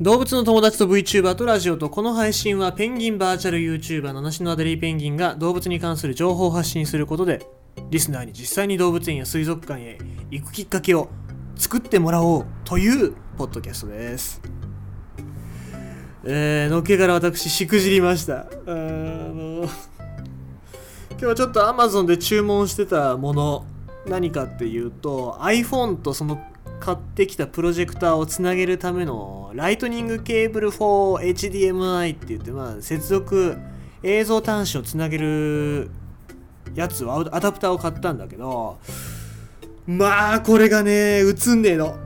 動物の友達と VTuber とラジオとこの配信はペンギンバーチャル YouTuber 七種のアデリーペンギンが動物に関する情報を発信することでリスナーに実際に動物園や水族館へ行くきっかけを作ってもらおうというポッドキャストです。えー、のっけから私しくじりました。あの今日はちょっと Amazon で注文してたもの何かっていうと iPhone とその買ってきたプロジェクターをつなげるためのライトニングケーブル for HDMI って言ってまあ接続映像端子をつなげるやつをアダプターを買ったんだけどまあこれがね映んねえの。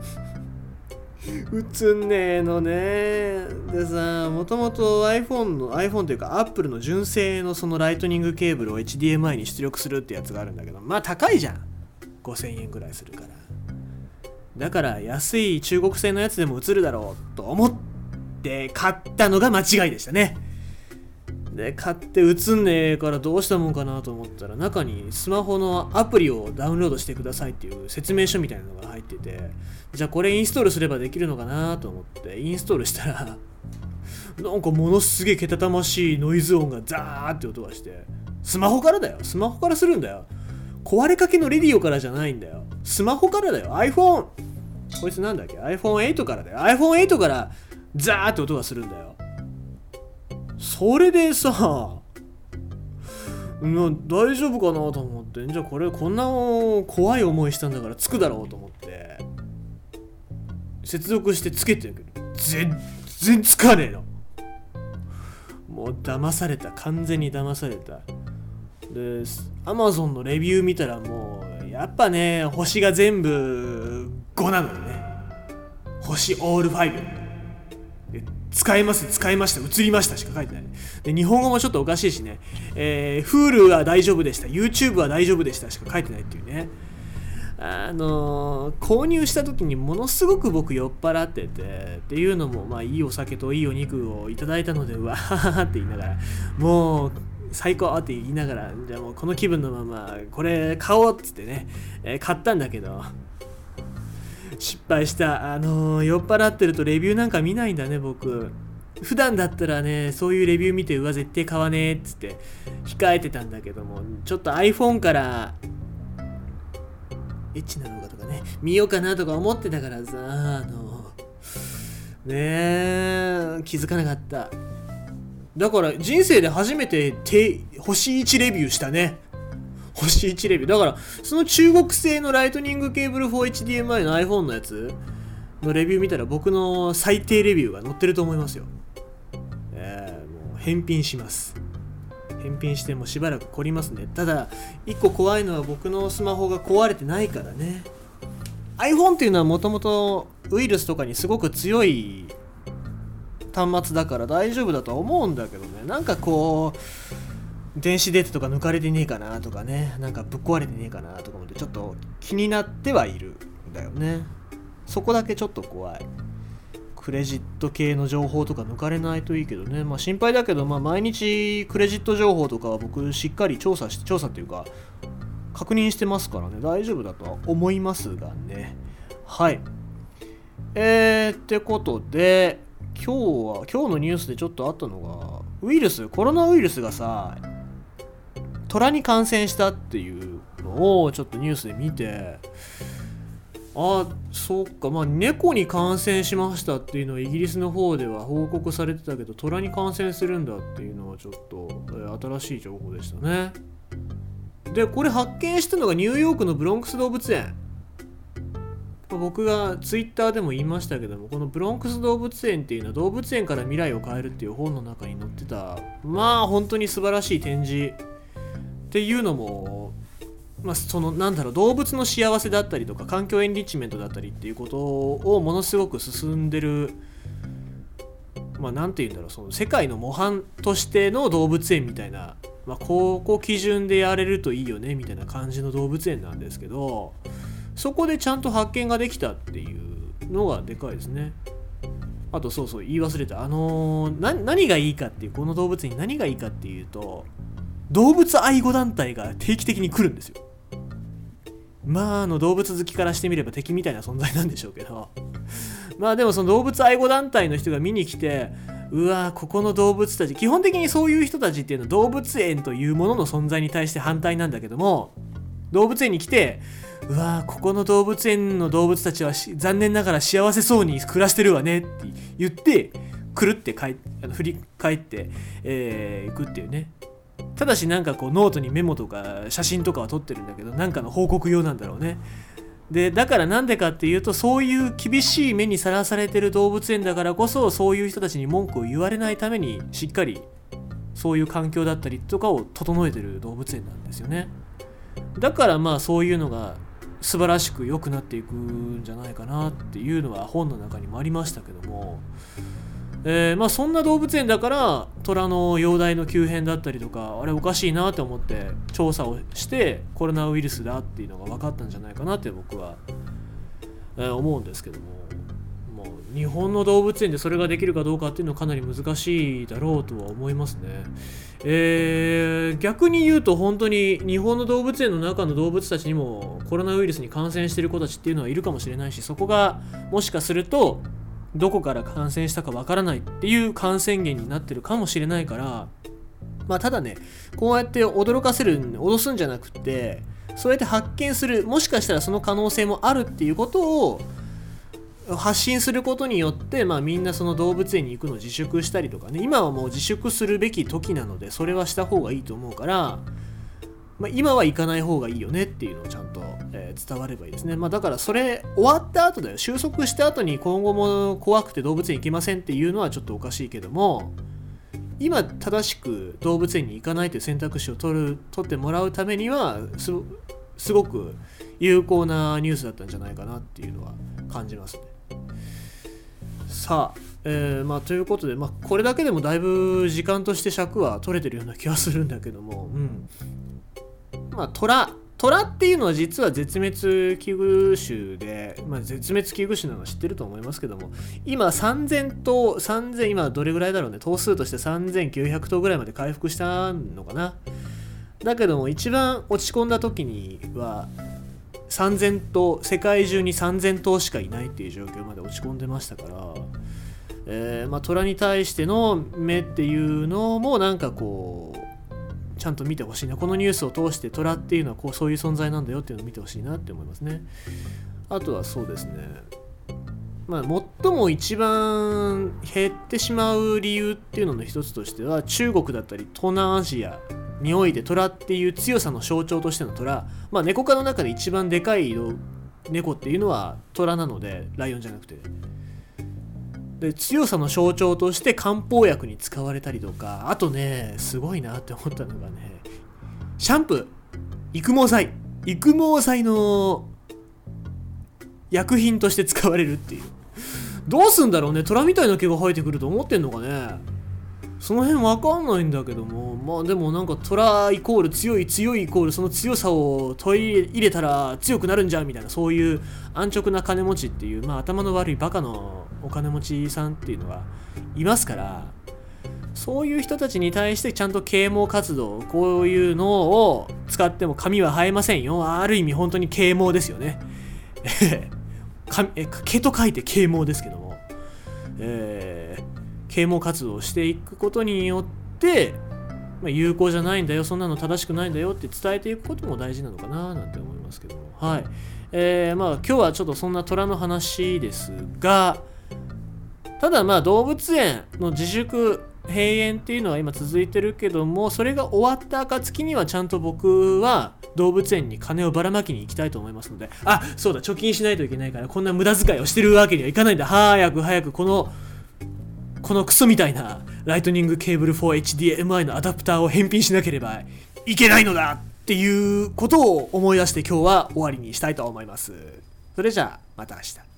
映んねえのね。でさもともと iPhone の iPhone というか Apple の純正のそのライトニングケーブルを HDMI に出力するってやつがあるんだけどまあ高いじゃん。5000円ぐらいするから。だから安い中国製のやつでも映るだろうと思って買ったのが間違いでしたね。で買って映んねえからどうしたもんかなと思ったら中にスマホのアプリをダウンロードしてくださいっていう説明書みたいなのが入っててじゃあこれインストールすればできるのかなと思ってインストールしたらなんかものすげえけたたましいノイズ音がザーって音がしてスマホからだよ。スマホからするんだよ。壊れかけのレディオからじゃないんだよ。スマホからだよ。iPhone こいつなんだっけ？iPhone8 からだよ。iPhone8 からザーって音がするんだよ。それでさな大丈夫かなと思って。じゃあこれこんな怖い思いしたんだからつくだろうと思って。接続してつけてる。けど全然つかねえの。もう騙された。完全に騙された。で Amazon のレビュー見たらもうやっぱね星が全部5なのよね。星オール5使えます使いました。映りましたしか書いてない。で日本語もちょっとおかしいしね、えー、Hulu は大丈夫でした。YouTube は大丈夫でしたしか書いてないっていうね。あのー、購入した時にものすごく僕酔っ払っててっていうのもまあいいお酒といいお肉をいただいたのでわーって言いながら。もう最高って言いながらじゃあもうこの気分のままこれ買おうっつってね、えー、買ったんだけど失敗した。あのー、酔っ払ってるとレビューなんか見ないんだね僕。普段だったらねそういうレビュー見てうわ絶対買わねえっつって控えてたんだけどもちょっと iPhone からエッチな動画とかね見ようかなとか思ってたからさあのねえ気づかなかった。だから人生で初めて星1レビューしたね。星1レビュー。だからその中国製のライトニングケーブル 4HDMI の iPhone のやつのレビュー見たら僕の最低レビューが載ってると思いますよ。えー、もう返品します。返品してもしばらく凝りますね。ただ1個怖いのは僕のスマホが壊れてないからね。iPhone っていうのはもともとウイルスとかにすごく強い端末だから大丈夫だとは思うんだけどね。なんかこう電子データとか抜かれてねえかなとかね。なんかぶっ壊れてねえかなとか思ってちょっと気になってはいるんだよね。そこだけちょっと怖い。クレジット系の情報とか抜かれないといいけどね。まあ心配だけどまあ毎日クレジット情報とかは僕しっかり調査して調査っていうか確認してますからね。大丈夫だとは思いますがね。はい。えー、ってことで今日は今日のニュースでちょっとあったのがウイルスコロナウイルスがさ虎に感染したっていうのをちょっとニュースで見てあそっかまあ猫に感染しましたっていうのはイギリスの方では報告されてたけど虎に感染するんだっていうのはちょっと、新しい情報でしたね。でこれ発見したのがニューヨークのブロンクス動物園。僕がツイッターでも言いましたけどもこのブロンクス動物園っていうのは動物園から未来を変えるっていう本の中に載ってたまあ本当に素晴らしい展示っていうのもまあ、そのなんだろう動物の幸せだったりとか環境エンリッチメントだったりっていうことをものすごく進んでるまあ何て言うんだろうその世界の模範としての動物園みたいな、まあ、ここ基準でやれるといいよねみたいな感じの動物園なんですけどそこでちゃんと発見ができたっていうのがでかいですね。あとそうそう言い忘れたあのー、何がいいかっていうこの動物に何がいいかっていうと動物愛護団体が定期的に来るんですよ。まああの動物好きからしてみれば敵みたいな存在なんでしょうけどまあでもその動物愛護団体の人が見に来てうわここの動物たち基本的にそういう人たちっていうのは動物園というものの存在に対して反対なんだけども動物園に来てうわここの動物園の動物たちは残念ながら幸せそうに暮らしてるわねって言ってくるって帰あの振り返って、えー、行くっていうね。ただしなんかこうノートにメモとか写真とかは撮ってるんだけどなんかの報告用なんだろうね。でだからなんでかっていうとそういう厳しい目にさらされてる動物園だからこそそういう人たちに文句を言われないためにしっかりそういう環境だったりとかを整えてる動物園なんですよね。だからまあそういうのが素晴らしく良くなっていくんじゃないかなっていうのは本の中にもありましたけども。えー、まあそんな動物園だから虎の容体の急変だったりとかあれおかしいなって思って調査をしてコロナウイルスだっていうのが分かったんじゃないかなって僕は、え、思うんですけども。もう日本の動物園でそれができるかどうかっていうのはかなり難しいだろうとは思いますね。えー、逆に言うと本当に日本の動物園の中の動物たちにもコロナウイルスに感染してる子たちっていうのはいるかもしれないしそこがもしかするとどこから感染したかわからないっていう感染源になってるかもしれないからまあただねこうやって驚かせる脅すんじゃなくってそうやって発見するもしかしたらその可能性もあるっていうことを発信することによって、まあ、みんなその動物園に行くのを自粛したりとかね今はもう自粛するべき時なのでそれはした方がいいと思うからまあ、今は行かない方がいいよねっていうのをちゃんと、えー、伝わればいいですね。まあ、だからそれ終わった後だよ。収束した後に今後も怖くて動物園行きませんっていうのはちょっとおかしいけども、今正しく動物園に行かないという選択肢を取る取ってもらうためにはすごく有効なニュースだったんじゃないかなっていうのは感じますね。さあ、えー、まあ、ということで、まあ、これだけでもだいぶ時間として尺は取れてるような気がするんだけども、うん、まあ、虎虎っていうのは実は絶滅危惧種で、まあ、絶滅危惧種なの知ってると思いますけども今3000頭3000今どれぐらいだろうね頭数として3900頭ぐらいまで回復したのかな。だけども一番落ち込んだ時には3000頭世界中に3000頭しかいないっていう状況まで落ち込んでましたから、えー、まあ、虎に対しての目っていうのもなんかこうちゃんと見てほしいな。このニュースを通して虎っていうのはこうそういう存在なんだよっていうのを見てほしいなって思いますね。あとはそうですね。まあ、最も一番減ってしまう理由っていうのの一つとしては中国だったり東南アジアにおいて虎っていう強さの象徴としての虎。まあ猫科の中で一番でかい猫っていうのは虎なのでライオンじゃなくて。で強さの象徴として漢方薬に使われたりとかあとねすごいなって思ったのがねシャンプー。育毛剤。育毛剤の薬品として使われるっていう。どうすんだろうね。虎みたいな毛が生えてくると思ってんのかね。その辺わかんないんだけども。まあでもなんか虎イコール強い強いイコールその強さを取り入れたら強くなるんじゃんみたいなそういう安直な金持ちっていうまあ頭の悪いバカのお金持ちさんっていうのがいますからそういう人たちに対してちゃんと啓蒙活動こういうのを使っても髪は生えませんよ。ある意味本当に啓蒙ですよね。毛と書いて啓蒙ですけども。えー啓蒙活動をしていくことによって、まあ、有効じゃないんだよそんなの正しくないんだよって伝えていくことも大事なのかななんて思いますけど。はい。えー、まあ今日はちょっとそんな虎の話ですがただまあ動物園の自粛閉園っていうのは今続いてるけどもそれが終わった暁にはちゃんと僕は動物園に金をばらまきに行きたいと思いますので。あそうだ貯金しないといけないからこんな無駄遣いをしてるわけにはいかないんだ。早く早くこのこのクソみたいなライトニングケーブル 4HDMI のアダプターを返品しなければいけないのだっていうことを思い出して今日は終わりにしたいと思います。それじゃあまた明日。